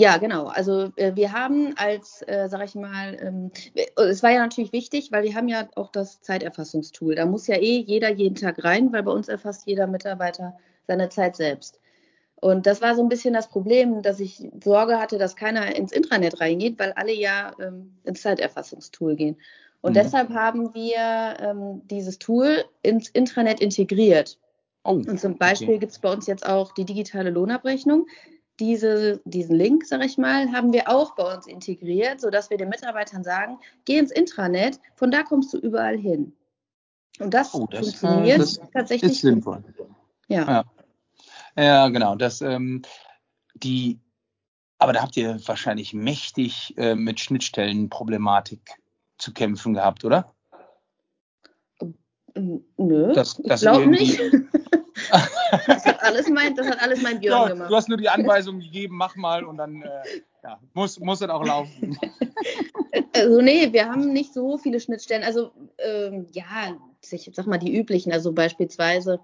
Ja, genau. Also äh, wir haben als, äh, sag ich mal, ähm, es war ja natürlich wichtig, weil wir haben ja auch das Zeiterfassungstool. Da muss ja eh jeder jeden Tag rein, weil bei uns erfasst jeder Mitarbeiter seine Zeit selbst. Und das war so ein bisschen das Problem, dass ich Sorge hatte, dass keiner ins Intranet reingeht, weil alle ja ähm, ins Zeiterfassungstool gehen. Und mhm. deshalb haben wir ähm, dieses Tool ins Intranet integriert. Oh, und zum Beispiel okay. gibt es bei uns jetzt auch die digitale Lohnabrechnung. Diese, diesen Link, sage ich mal, haben wir auch bei uns integriert, sodass wir den Mitarbeitern sagen, geh ins Intranet, von da kommst du überall hin. Und das, oh, das funktioniert das tatsächlich. Ist sinnvoll. Ja. ja. Ja, genau. Das, ähm, die, aber da habt ihr wahrscheinlich mächtig äh, mit Schnittstellenproblematik zu kämpfen gehabt, oder? Nö, das, das ich glaube nicht. (laughs) das, hat alles mein, das hat alles mein Björn ja, gemacht. Du hast nur die Anweisung gegeben, mach mal und dann äh, ja, muss, muss das auch laufen. (laughs) Also nee, wir haben nicht so viele Schnittstellen. Also ähm, ja, ich sag mal die üblichen. Also beispielsweise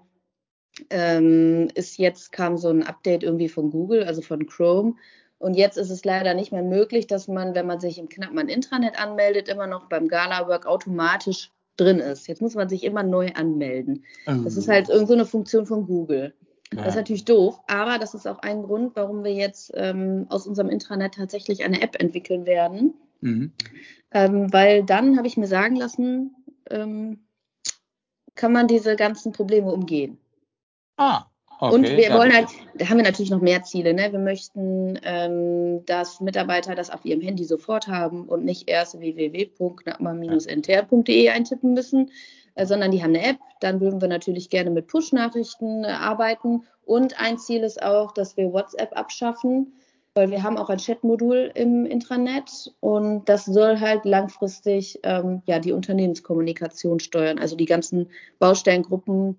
ähm, ist jetzt kam so ein Update irgendwie von Google, also von Chrome. Und jetzt ist es leider nicht mehr möglich, dass man, wenn man sich im Knappmann Intranet anmeldet, immer noch beim Gala Work automatisch drin ist. Jetzt muss man sich immer neu anmelden. Mhm. Das ist halt irgendeine so Funktion von Google. Ja. Das ist natürlich doof, aber das ist auch ein Grund, warum wir jetzt ähm, aus unserem Intranet tatsächlich eine App entwickeln werden, Mhm. Ähm, weil dann habe ich mir sagen lassen, ähm, kann man diese ganzen Probleme umgehen. Ah, Okay, und wir ja, wollen halt, da haben wir natürlich noch mehr Ziele. Ne? Wir möchten, ähm, dass Mitarbeiter das auf ihrem Handy sofort haben und nicht erst www.knappmann-intern.de eintippen müssen, äh, sondern die haben eine App. Dann würden wir natürlich gerne mit Push-Nachrichten äh, arbeiten. Und ein Ziel ist auch, dass wir WhatsApp abschaffen, weil wir haben auch ein Chat-Modul im Intranet und das soll halt langfristig ähm, ja, die Unternehmenskommunikation steuern, also die ganzen Baustellengruppen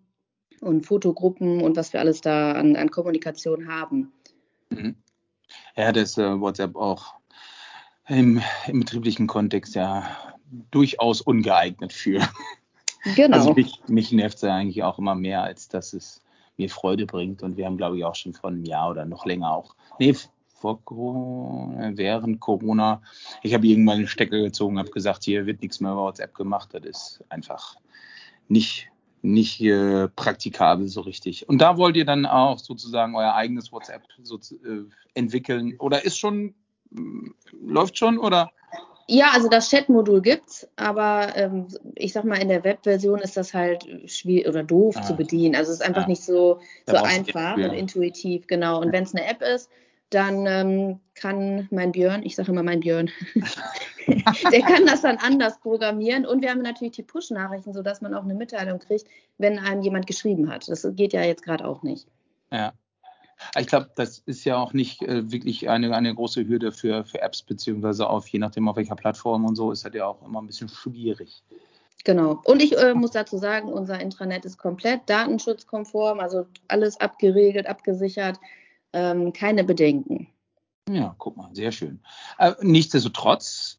und Fotogruppen und was wir alles da an, an Kommunikation haben. Mhm. Ja, das äh, WhatsApp auch im, im, betrieblichen Kontext ja durchaus ungeeignet für. Genau. Also mich, mich nervt es ja eigentlich auch immer mehr, als dass es mir Freude bringt. Und wir haben, glaube ich, auch schon vor einem Jahr oder noch länger auch, nee, vor Corona, während Corona, ich habe irgendwann einen Stecker gezogen, habe gesagt, hier wird nichts mehr über WhatsApp gemacht. Das ist einfach nicht nicht äh, praktikabel so richtig. Und da wollt ihr dann auch sozusagen euer eigenes WhatsApp so, äh, entwickeln oder ist schon, äh, läuft schon oder? Ja, also das Chat-Modul gibt's, aber ähm, ich sag mal, in der Webversion ist das halt schwierig oder doof ah. zu bedienen. Also es ist einfach ah. nicht so, so einfach und intuitiv, genau. Und wenn es eine App ist, dann ähm, kann mein Björn, ich sage immer mein Björn, (laughs) der kann das dann anders programmieren. Und wir haben natürlich die Push-Nachrichten, sodass man auch eine Mitteilung kriegt, wenn einem jemand geschrieben hat. Das geht ja jetzt gerade auch nicht. Ja. Ich glaube, das ist ja auch nicht äh, wirklich eine, eine große Hürde für, für Apps, beziehungsweise auf, je nachdem auf welcher Plattform und so, ist das ja auch immer ein bisschen schwierig. Genau. Und ich äh, muss dazu sagen, unser Intranet ist komplett datenschutzkonform, also alles abgeregelt, abgesichert ähm, keine Bedenken. Ja, guck mal, sehr schön. Äh, nichtsdestotrotz,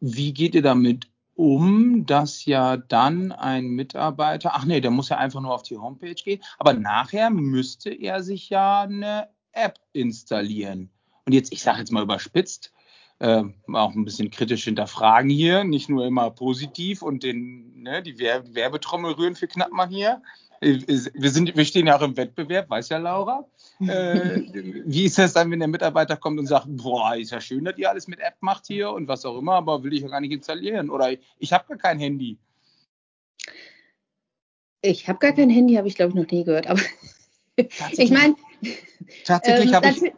wie geht ihr damit um, dass ja dann ein Mitarbeiter, ach nee, der muss ja einfach nur auf die Homepage gehen, aber nachher müsste er sich ja eine App installieren. Und jetzt, ich sage jetzt mal überspitzt, äh, auch ein bisschen kritisch hinterfragen hier, nicht nur immer positiv und den, ne, die Werbetrommel rühren für Knappmann hier, äh, wir, sind, wir stehen ja auch im Wettbewerb, weiß ja Laura. Äh, (laughs) wie ist das dann, wenn der Mitarbeiter kommt und sagt, boah, ist ja schön, dass ihr alles mit App macht hier und was auch immer, aber will ich ja gar nicht installieren oder ich habe gar kein Handy. Ich habe gar kein Handy, habe ich glaube ich noch nie gehört, aber (laughs) ich meine. Tatsächlich ähm, habe ich,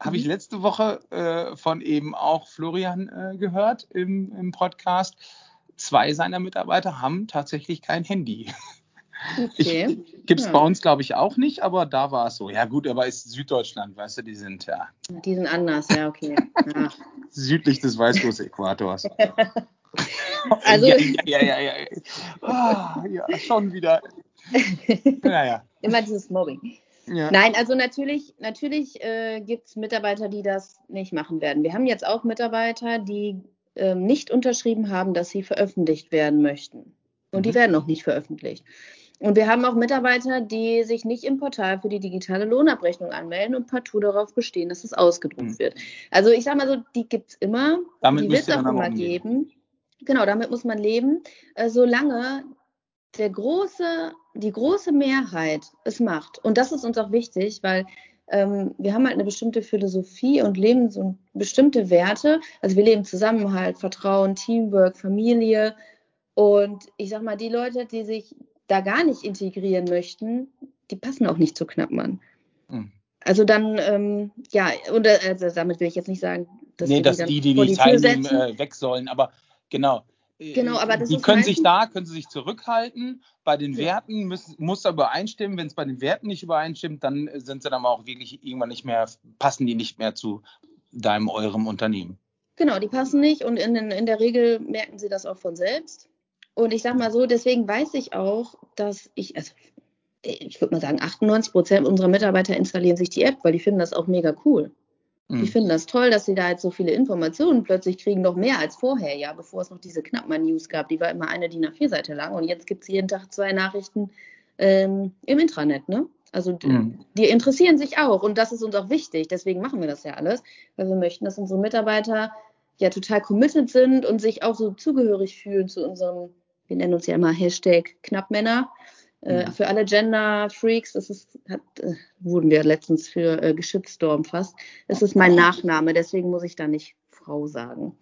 hab ich letzte Woche äh, von eben auch Florian äh, gehört im, im Podcast. Zwei seiner Mitarbeiter haben tatsächlich kein Handy. (laughs) Okay. Gibt es ja. bei uns, glaube ich, auch nicht, aber da war es so. Ja, gut, aber ist Süddeutschland, weißt du, die sind ja. Die sind anders, ja, okay. Ja. Südlich des Weißruss-Äquators. (laughs) also. Ja, ja, ja, ja. Ja, schon wieder. Naja. (laughs) Immer dieses Mobbing. Ja. Nein, also natürlich, natürlich äh, gibt es Mitarbeiter, die das nicht machen werden. Wir haben jetzt auch Mitarbeiter, die äh, nicht unterschrieben haben, dass sie veröffentlicht werden möchten. Und mhm. die werden noch nicht veröffentlicht. Und wir haben auch Mitarbeiter, die sich nicht im Portal für die digitale Lohnabrechnung anmelden und partout darauf bestehen, dass es ausgedruckt mhm. wird. Also ich sage mal so, die gibt es immer, damit die wird es auch immer geben. Genau, damit muss man leben, äh, solange der große, die große Mehrheit es macht. Und das ist uns auch wichtig, weil ähm, wir haben halt eine bestimmte Philosophie und leben so bestimmte Werte. Also wir leben Zusammenhalt, Vertrauen, Teamwork, Familie. Und ich sag mal, die Leute, die sich da gar nicht integrieren möchten, die passen auch nicht zu Knappmann. Hm. Also dann, ähm, ja, und äh, also damit will ich jetzt nicht sagen, dass nee, die, dass die, die, die nicht teilnehmen, äh, weg sollen, aber genau. Äh, genau, aber das die können sich da, können sie sich zurückhalten. Bei den. Werten muss, muss er übereinstimmen. Wenn es bei den Werten nicht übereinstimmt, dann sind sie dann auch wirklich irgendwann nicht mehr, passen die nicht mehr zu deinem, eurem Unternehmen. Genau, die passen nicht und in, in der Regel merken sie das auch von selbst. Und ich sag mal so, deswegen weiß ich auch, dass ich, also ich würde mal sagen, 98 Prozent unserer Mitarbeiter installieren sich die App, weil die finden das auch mega cool. Mhm. Die finden das toll, dass sie da jetzt so viele Informationen plötzlich kriegen, noch mehr als vorher, ja, bevor es noch diese Knappmann-News gab. Die war immer eine DIN A4-Seite lang und jetzt gibt es jeden Tag zwei Nachrichten ähm, im Intranet, ne? Also mhm. die interessieren sich auch und das ist uns auch wichtig. Deswegen machen wir das ja alles, weil wir möchten, dass unsere Mitarbeiter ja total committed sind und sich auch so zugehörig fühlen zu unserem wir nennen uns ja immer Hashtag Knappmänner. Äh, für alle Gender-Freaks, das ist, hat, äh, wurden wir letztens für äh, geschützt fast. Es ist mein Nachname, deswegen muss ich da nicht Frau sagen.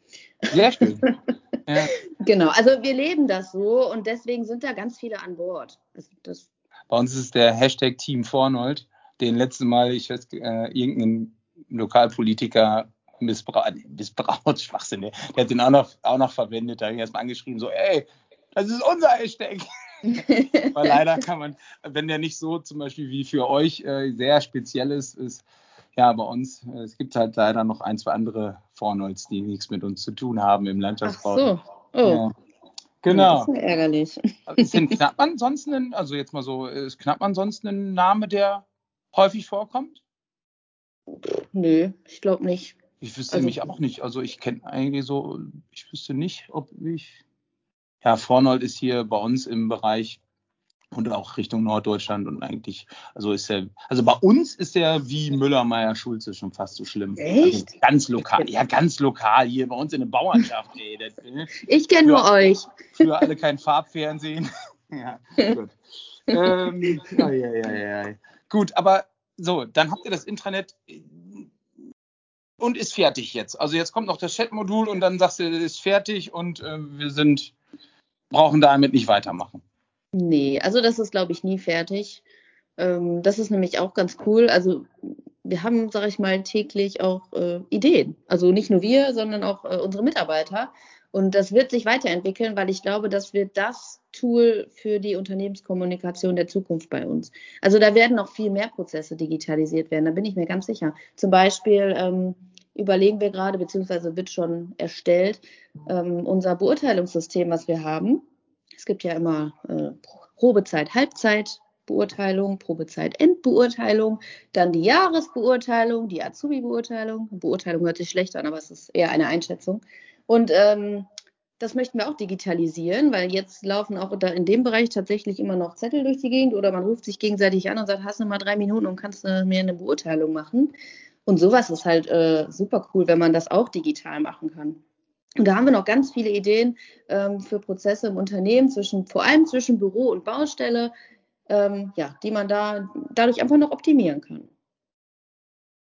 Sehr schön. (laughs) ja. Genau, also wir leben das so und deswegen sind da ganz viele an Bord. Also das Bei uns ist der Hashtag Team Vornold, den letzten Mal ich weiß, äh, irgendein Lokalpolitiker missbraucht, missbraucht, (laughs) Schwachsinn, der, der hat den auch noch, auch noch verwendet, da habe ich erstmal angeschrieben, so, ey, das ist unser Hashtag. (laughs) Weil leider kann man, wenn der nicht so zum Beispiel wie für euch äh, sehr speziell ist, ist ja bei uns, äh, es gibt halt leider noch ein, zwei andere Vornolds, die nichts mit uns zu tun haben im Landschaftsbau. Ach so, oh. Ja. Genau. Das ist ja ärgerlich. Ist denn Knappmann sonst ein, also jetzt mal so, ist Knappmann sonst ein Name, der häufig vorkommt? Nö, ich glaube nicht. Ich wüsste also, nämlich auch nicht. Also ich kenne eigentlich so, ich wüsste nicht, ob ich. Ja, Vornold ist hier bei uns im Bereich und auch Richtung Norddeutschland und eigentlich, also ist er, also bei uns ist er wie Müller, Meier, Schulze schon fast so schlimm. Echt? Also ganz lokal, ja, ganz lokal hier bei uns in der Bauernschaft. Ey, das, ne? Ich kenne nur euch. Für alle kein Farbfernsehen. (laughs) ja, gut. ähm, ja, ja, ja, ja. Gut, aber so, dann habt ihr das Intranet und ist fertig jetzt. Also jetzt kommt noch das Chat-Modul und dann sagst du, es ist fertig und äh, wir sind, brauchen damit nicht weitermachen. Nee, also das ist, glaube ich, nie fertig. Ähm, das ist nämlich auch ganz cool. Also wir haben, sage ich mal, täglich auch äh, Ideen. Also nicht nur wir, sondern auch äh, unsere Mitarbeiter. Und das wird sich weiterentwickeln, weil ich glaube, das wird das Tool für die Unternehmenskommunikation der Zukunft bei uns. Also da werden noch viel mehr Prozesse digitalisiert werden, da bin ich mir ganz sicher. Zum Beispiel ähm, überlegen wir gerade, beziehungsweise wird schon erstellt, ähm, unser Beurteilungssystem, was wir haben. Es gibt ja immer äh, Probezeit, Halbzeit, Beurteilung, Probezeit, Endbeurteilung, dann die Jahresbeurteilung, die Azubi-Beurteilung. Beurteilung hört sich schlecht an, aber es ist eher eine Einschätzung. Und ähm, das möchten wir auch digitalisieren, weil jetzt laufen auch in dem Bereich tatsächlich immer noch Zettel durch die Gegend oder man ruft sich gegenseitig an und sagt, hast du mal drei Minuten und kannst du mir eine Beurteilung machen. Und sowas ist halt äh, super cool, wenn man das auch digital machen kann. Und da haben wir noch ganz viele Ideen ähm, für Prozesse im Unternehmen, zwischen, vor allem zwischen Büro und Baustelle, ähm, ja, die man da dadurch einfach noch optimieren kann.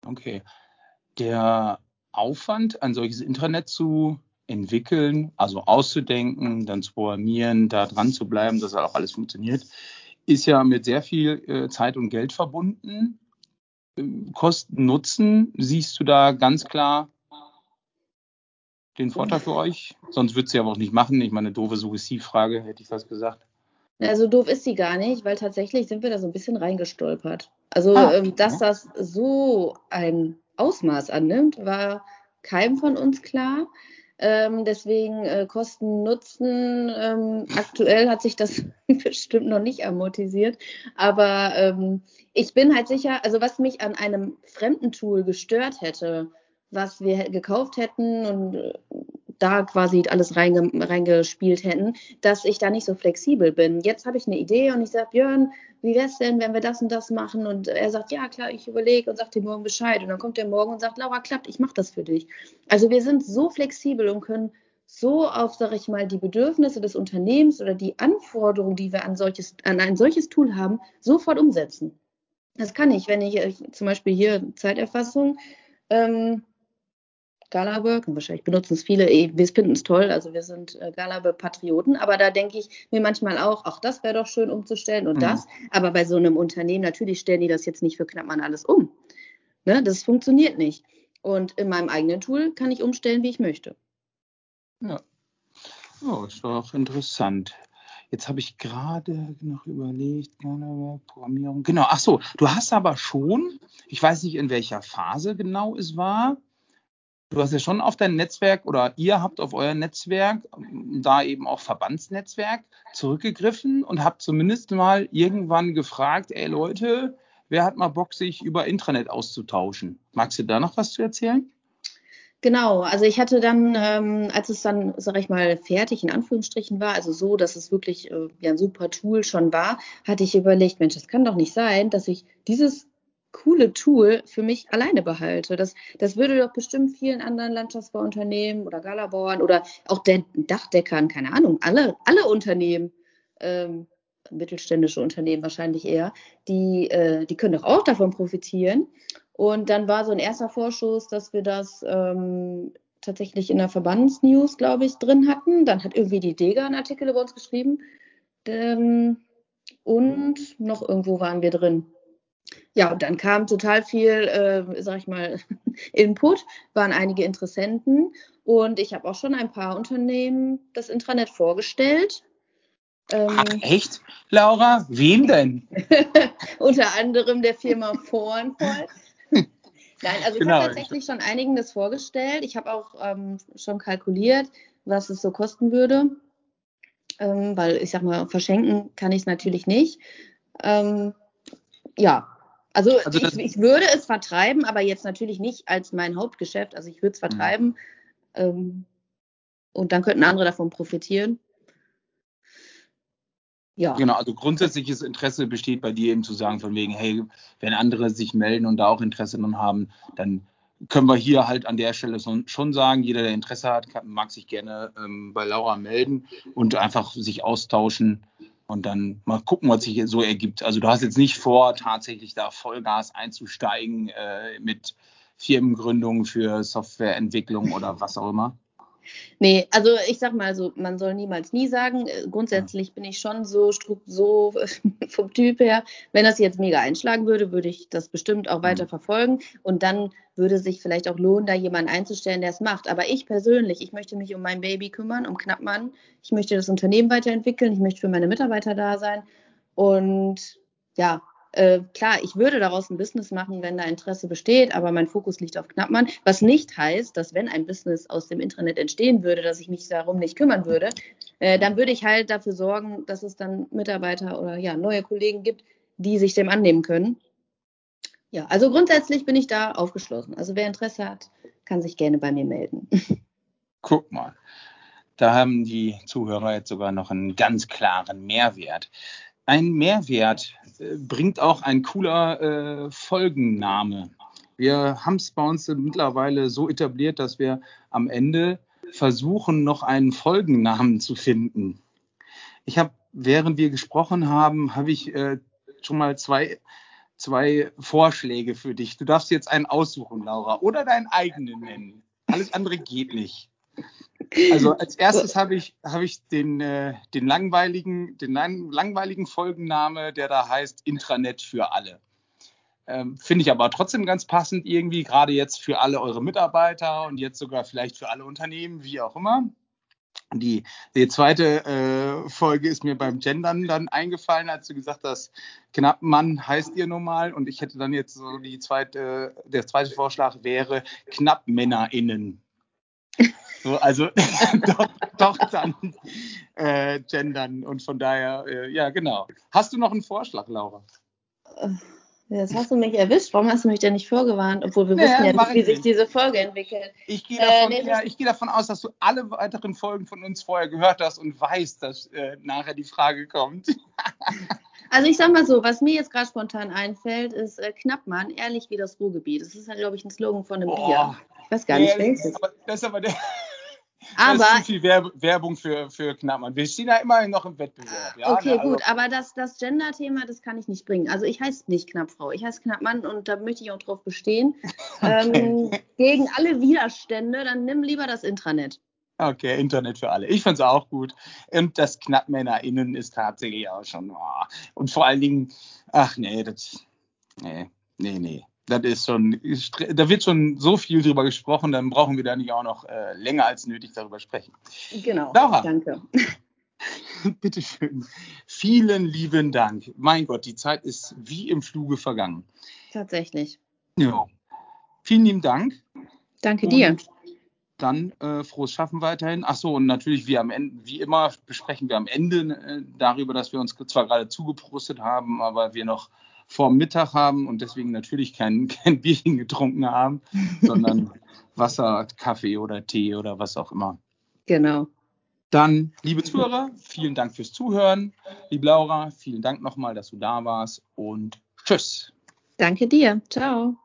Okay. Der Aufwand, ein solches Intranet zu entwickeln, also auszudenken, dann zu programmieren, da dran zu bleiben, dass auch alles funktioniert, ist ja mit sehr viel äh, Zeit und Geld verbunden. Kosten Nutzen, siehst du da ganz klar den Vorteil für euch? Sonst würdest du ja auch nicht machen. Ich meine, doofe Suggestivfrage, hätte ich fast gesagt. Also doof ist sie gar nicht, weil tatsächlich sind wir da so ein bisschen reingestolpert. Also, ah, ähm, dass das so ein Ausmaß annimmt, war keinem von uns klar. Ähm, deswegen äh, Kosten Nutzen. Ähm, aktuell hat sich das (laughs) bestimmt noch nicht amortisiert. Aber ähm, ich bin halt sicher, also was mich an einem fremden Tool gestört hätte, was wir gekauft hätten und äh, da quasi alles reinge reingespielt hätten, dass ich da nicht so flexibel bin. Jetzt habe ich eine Idee und ich sage, Björn, wie wäre es denn, wenn wir das und das machen? Und er sagt, ja klar, ich überlege und sagt dir morgen Bescheid. Und dann kommt er morgen und sagt, Laura, klappt, ich mache das für dich. Also wir sind so flexibel und können so auf, sage ich mal, die Bedürfnisse des Unternehmens oder die Anforderungen, die wir an, solches, an ein solches Tool haben, sofort umsetzen. Das kann ich, wenn ich, ich zum Beispiel hier Zeiterfassung, ähm, Galaberg und wahrscheinlich benutzen es viele, eh, wir finden es toll, also wir sind äh, Galaberg-Patrioten, aber da denke ich mir manchmal auch, ach, das wäre doch schön umzustellen und mhm. das, aber bei so einem Unternehmen, natürlich stellen die das jetzt nicht für Knappmann alles um. Ne? Das funktioniert nicht. Und in meinem eigenen Tool kann ich umstellen, wie ich möchte. Ja. Oh, ist doch interessant. Jetzt habe ich gerade noch überlegt, Programmierung. Genau, ach so, du hast aber schon, ich weiß nicht, in welcher Phase genau es war, du hast ja schon auf dein Netzwerk oder ihr habt auf euer Netzwerk, da eben auch Verbandsnetzwerk, zurückgegriffen und habt zumindest mal irgendwann gefragt, ey Leute, wer hat mal Bock, sich über Intranet auszutauschen? Magst du da noch was zu erzählen? Genau, also ich hatte dann, ähm, als es dann, sag ich mal, fertig in Anführungsstrichen war, also so, dass es wirklich äh, ja, ein super Tool schon war, hatte ich überlegt, Mensch, das kann doch nicht sein, dass ich dieses coole Tool für mich alleine behalte. Das, das würde doch bestimmt vielen anderen Landschaftsbauunternehmen oder Galabauern oder auch den Dachdeckern, keine Ahnung, alle, alle Unternehmen, ähm, mittelständische Unternehmen wahrscheinlich eher, die, äh, die können doch auch davon profitieren. Und dann war so ein erster Vorschuss, dass wir das ähm, tatsächlich in der Verbandsnews, glaube ich, drin hatten. Dann hat irgendwie die Dega einen Artikel über uns geschrieben. Ähm, und noch irgendwo waren wir drin. Ja, und dann kam total viel, äh, sag ich mal, (laughs) Input, waren einige Interessenten und ich habe auch schon ein paar Unternehmen das Intranet vorgestellt. Ähm, Ach, echt, Laura? Wem denn? (laughs) unter anderem der Firma Vornvoll. (laughs) Nein, also genau. ich habe tatsächlich schon einigen das vorgestellt. Ich habe auch ähm, schon kalkuliert, was es so kosten würde. Ähm, weil ich sag mal, verschenken kann ich es natürlich nicht. Ähm, ja, also, also ich, ich, würde es vertreiben, aber jetzt natürlich nicht als mein Hauptgeschäft. Also ich würde es mhm. vertreiben ähm, und dann könnten andere davon profitieren. Ja. Genau, also grundsätzliches Interesse besteht bei dir eben zu sagen, von wegen, hey, wenn andere sich melden und da auch Interesse dran haben, dann können wir hier halt an der Stelle schon sagen, jeder, der Interesse hat, kann, mag sich gerne ähm, bei Laura melden und einfach sich austauschen und dann mal gucken, was sich so ergibt. Also du hast jetzt nicht vor, tatsächlich da Vollgas einzusteigen äh, mit Firmengründung für Softwareentwicklung oder was auch immer. Nee, also ich sag mal so, man soll niemals nie sagen. Äh, grundsätzlich bin ich schon so, so (laughs) vom Typ her, wenn das jetzt mega einschlagen würde, würde ich das bestimmt auch weiter mhm. verfolgen. Und dann würde sich vielleicht auch lohnen, da jemanden einzustellen, der es macht. Aber ich persönlich, ich möchte mich um mein Baby kümmern, um Knappmann. Ich möchte das Unternehmen weiterentwickeln. Ich möchte für meine Mitarbeiter da sein. Und ja, äh, klar, ich würde daraus ein Business machen, wenn da Interesse besteht, aber mein Fokus liegt auf Knappmann, was nicht heißt, dass wenn ein Business aus dem Internet entstehen würde, dass ich mich darum nicht kümmern würde, äh, dann würde ich halt dafür sorgen, dass es dann Mitarbeiter oder ja, neue Kollegen gibt, die sich dem annehmen können. Ja, also grundsätzlich bin ich da aufgeschlossen. Also wer Interesse hat, kann sich gerne bei mir melden. (laughs) Guck mal. Da haben die Zuhörer jetzt sogar noch einen ganz klaren Mehrwert. Ein Mehrwert äh, bringt auch ein cooler äh, Folgenname. Wir haben es bei uns mittlerweile so etabliert, dass wir am Ende versuchen, noch einen Folgennamen zu finden. Ich habe, während wir gesprochen haben, habe ich äh, schon mal zwei, zwei Vorschläge für dich. Du darfst jetzt einen aussuchen, Laura, oder deinen eigenen nennen. Alles andere geht nicht. Also als erstes habe ich, hab ich den, äh, den, langweiligen, den langweiligen Folgenname, der da heißt Intranet für alle. Ähm, Finde ich aber trotzdem ganz passend irgendwie, gerade jetzt für alle eure Mitarbeiter und jetzt sogar vielleicht für alle Unternehmen, wie auch immer. Die, die zweite äh, Folge ist mir beim Gendern dann eingefallen, als du gesagt hast, Knappmann heißt ihr normal und ich hätte dann jetzt so die zweite, der zweite Vorschlag wäre KnappmännerInnen. So, also (laughs) doch, doch, dann äh, gendern und von daher, äh, ja, genau. Hast du noch einen Vorschlag, Laura? Äh, jetzt hast du mich erwischt. Warum hast du mich denn nicht vorgewarnt? Obwohl wir naja, wussten ja nicht, wie sich diese Folge entwickelt. Ich gehe davon, äh, nee, ja, geh davon aus, dass du alle weiteren Folgen von uns vorher gehört hast und weißt, dass äh, nachher die Frage kommt. (laughs) Also ich sag mal so, was mir jetzt gerade spontan einfällt, ist äh, Knappmann, ehrlich wie das Ruhrgebiet. Das ist ja, glaube ich, ein Slogan von einem oh, Bier. Ich weiß gar nicht, welches. Das ist aber der, aber, das ist zu viel Werbung für, für Knappmann. Wir stehen ja immerhin noch im Wettbewerb. Ja? Okay, also, gut, aber das, das Gender-Thema, das kann ich nicht bringen. Also ich heiße nicht Knappfrau, ich heiße Knappmann und da möchte ich auch drauf bestehen. (laughs) Okay. Ähm, gegen alle Widerstände, dann nimm lieber das Intranet. Okay, Internet für alle. Ich finde es auch gut. Und das KnappmännerInnen ist tatsächlich auch schon. Oh. Und vor allen Dingen, ach nee, das. Nee, nee, nee das ist schon, da wird schon so viel drüber gesprochen, dann brauchen wir da nicht auch noch äh, länger als nötig darüber sprechen. Genau. Laura, danke. (laughs) Bitte schön. Vielen lieben Dank. Mein Gott, die Zeit ist wie im Fluge vergangen. Tatsächlich. Ja. Vielen lieben Dank. Danke und dir. Dann äh, frohes Schaffen weiterhin. Achso, und natürlich, wie, am Ende, wie immer, besprechen wir am Ende äh, darüber, dass wir uns zwar gerade zugeprostet haben, aber wir noch vor Mittag haben und deswegen natürlich kein, (laughs) kein Bierchen getrunken haben, sondern (laughs) Wasser, Kaffee oder Tee oder was auch immer. Genau. Dann, liebe Zuhörer, vielen Dank fürs Zuhören. Liebe Laura, vielen Dank nochmal, dass du da warst und tschüss. Danke dir. Ciao.